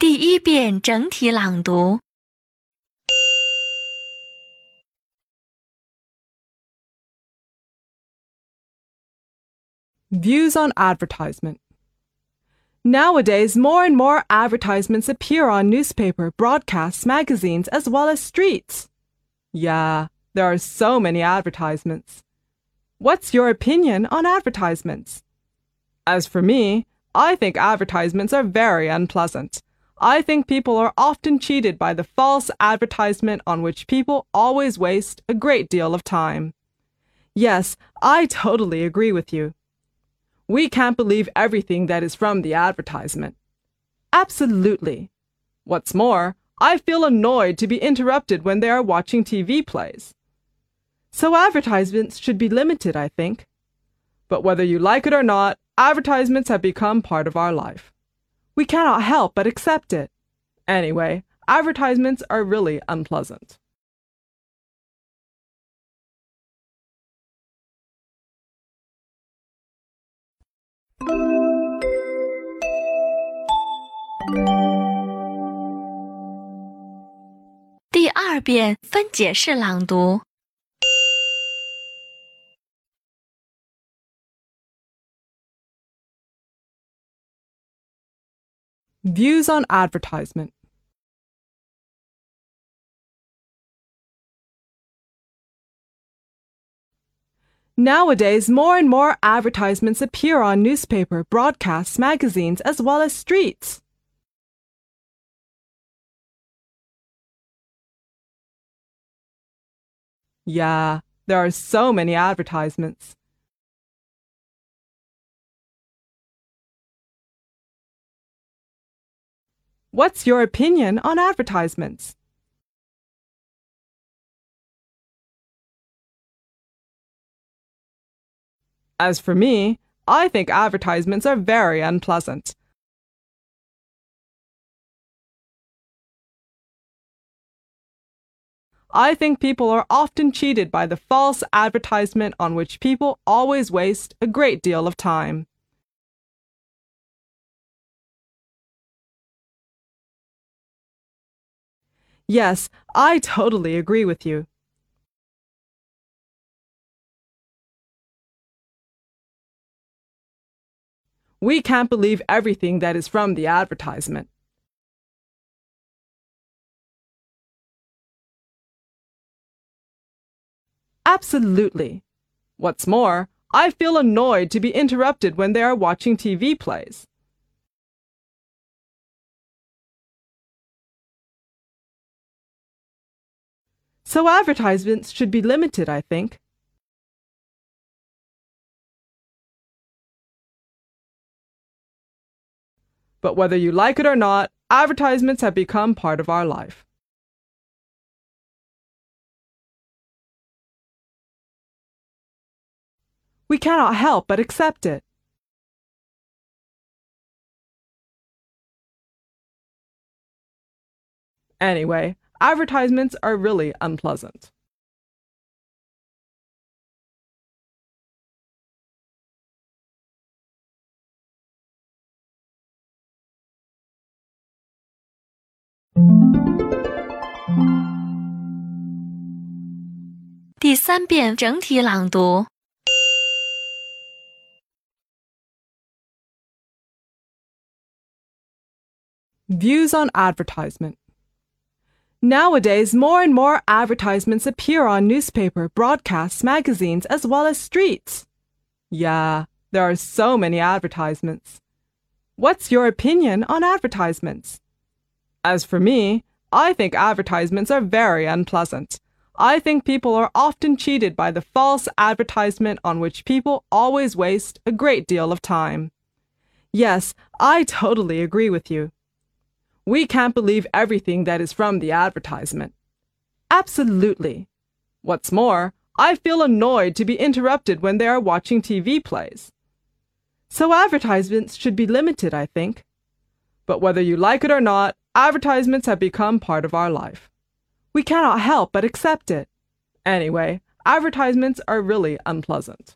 第一遍整体朗读。 Views on advertisement. Nowadays, more and more advertisements appear on newspaper, broadcasts, magazines, as well as streets. Yeah, there are so many advertisements. What's your opinion on advertisements? As for me, I think advertisements are very unpleasant. I think people are often cheated by the false advertisement on which people always waste a great deal of time. Yes, I totally agree with you. We can't believe everything that is from the advertisement. Absolutely. What's more, I feel annoyed to be interrupted when they are watching TV plays. So advertisements should be limited, I think. But whether you like it or not, advertisements have become part of our life. We cannot help but accept it. Anyway, advertisements are really unpleasant. 第二遍分解式朗读。 Views on advertisement. Nowadays, more and more advertisements appear on newspaper, broadcasts, magazines, as well as streets. Yeah, there are so many advertisements. What's your opinion on advertisements? As for me, I think advertisements are very unpleasant. I think people are often cheated by the false advertisement on which people always waste a great deal of time. Yes, I totally agree with you. We can't believe everything that is from the advertisement. Absolutely. What's more, I feel annoyed to be interrupted when they are watching TV plays. So advertisements should be limited, I think. But whether you like it or not, advertisements have become part of our life. We cannot help but accept it. Anyway, advertisements are really unpleasant. Views on advertisement Nowadays, more and more advertisements appear on newspaper, broadcasts, magazines, as well as streets. Yeah, there are so many advertisements. What's your opinion on advertisements? As for me, I think advertisements are very unpleasant. I think people are often cheated by the false advertisement on which people always waste a great deal of time. Yes, I totally agree with you. We can't believe everything that is from the advertisement. Absolutely. What's more, I feel annoyed to be interrupted when they are watching TV plays. So advertisements should be limited, I think. But whether you like it or not, advertisements have become part of our life. We cannot help but accept it. Anyway, advertisements are really unpleasant.